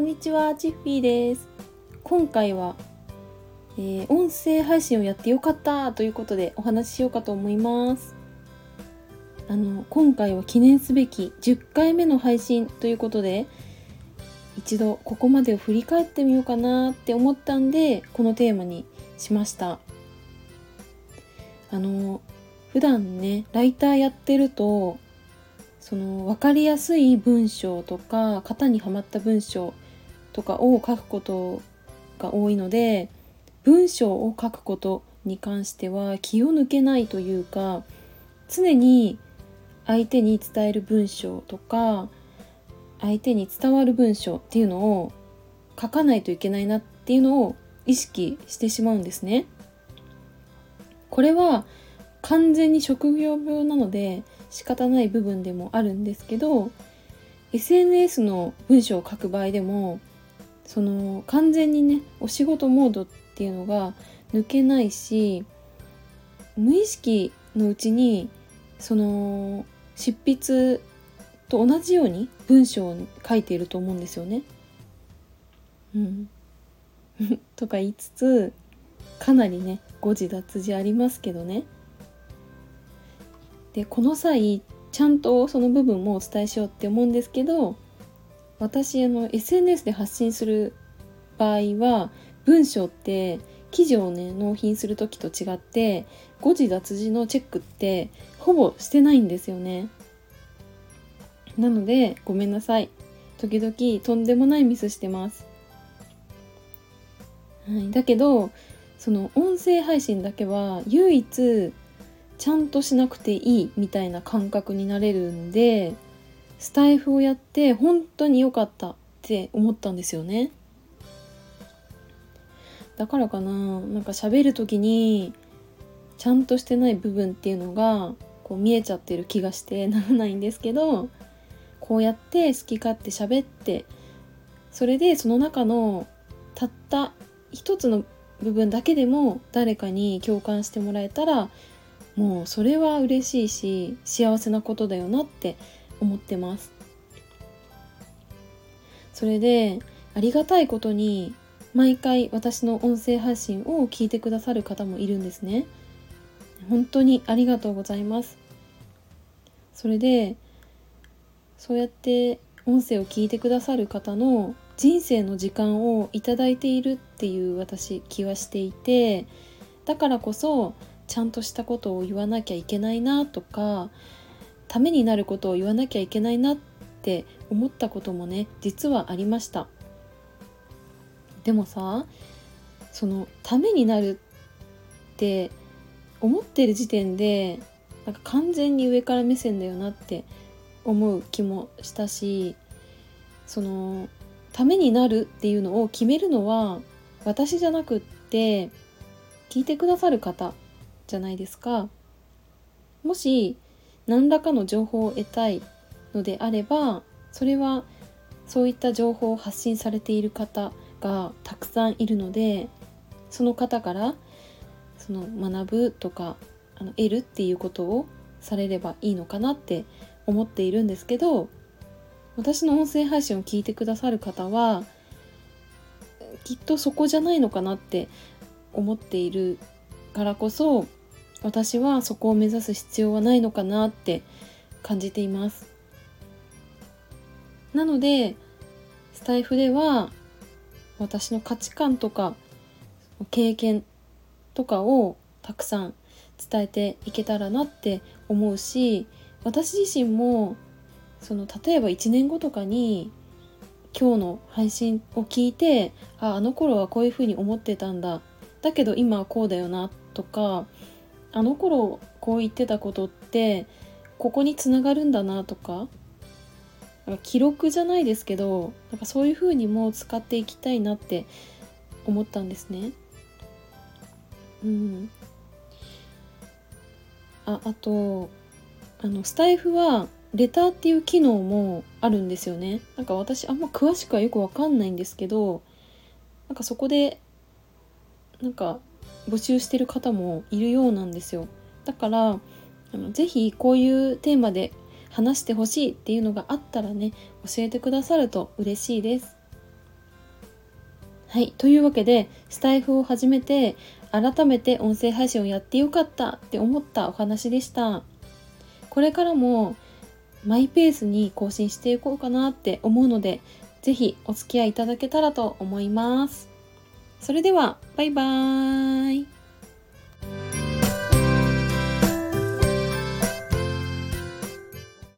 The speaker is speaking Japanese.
こんにちは、チッフィーです。今回は、えー、音声配信をやってよかったということでお話ししようかと思います。あの、今回は記念すべき10回目の配信ということで、一度ここまでを振り返ってみようかなって思ったんで、このテーマにしました。あの、普段ね、ライターやってると、その分かりやすい文章とか型にはまった文章とかを書くことが多いので文章を書くことに関しては気を抜けないというか常に相手に伝える文章とか相手に伝わる文章っていうのを書かないといけないなっていうのを意識してしまうんですね。これは完全に職業病なので仕方ない部分でもあるんですけど SNS の文章を書く場合でもその完全にねお仕事モードっていうのが抜けないし無意識のうちにその執筆と同じように文章を書いていると思うんですよね。うん、とか言いつつかなりね誤字脱字ありますけどねでこの際ちゃんとその部分もお伝えしようって思うんですけど私あの SNS で発信する場合は文章って記事をね納品する時と違って誤字脱字のチェックってほぼしてないんですよね。なのでごめんなさい。時々とんでもないミスしてます、はい、だけどその音声配信だけは唯一ちゃんとしなくていいみたいな感覚になれるんでスタイフをやって本当に良かったって思ったんですよね。だからかななんか喋る時にちゃんとしてない部分っていうのがこう見えちゃってる気がしてならないんですけどこうやって好き勝手喋ってそれでその中のたった一つの部分だけでも誰かに共感してもらえたらもうそれは嬉しいし幸せなことだよなって思ってます。それでありがたいことに毎回私の音声配信を聞いてくださる方もいるんですね。本当にありがとうございます。それでそうやって音声を聞いてくださる方の人生の時間をいただいているっていう私気はしていてだからこそちゃんとしたことを言わなきゃいけないなとかためになることを言わなきゃいけないなって思ったこともね実はありましたでもさそのためになるって思ってる時点でなんか完全に上から目線だよなって思う気もしたしそのためになるっていうのを決めるのは私じゃなくって聞いてくださる方じゃないですか。もし何らかの情報を得たいのであればそれはそういった情報を発信されている方がたくさんいるのでその方からその学ぶとかあの得るっていうことをされればいいのかなって思っているんですけど私の音声配信を聞いてくださる方はきっとそこじゃないのかなって思っているからこそ私はそこを目指す必要はないのかなって感じています。なのでスタイフでは私の価値観とか経験とかをたくさん伝えていけたらなって思うし私自身もその例えば1年後とかに今日の配信を聞いてああの頃はこういうふうに思ってたんだ。だけど今はこうだよなとかあの頃こう言ってたことってここにつながるんだなとかなんか記録じゃないですけどなんかそういう風にも使っていきたいなって思ったんですね。うん、ああとあのスタイフはレターっていう機能もあるんですよね。なんか私あんま詳しくはよくわかんないんですけどなんかそこでなんか募集してる方もいるようなんですよ。だからあのぜひこういうテーマで話してほしいっていうのがあったらね教えてくださると嬉しいです。はい。というわけでスタイフを始めて改めて音声配信をやってよかったって思ったお話でした。これからもマイペースに更新していこうかなって思うので是非お付き合いいただけたらと思います。それではバイバーイ。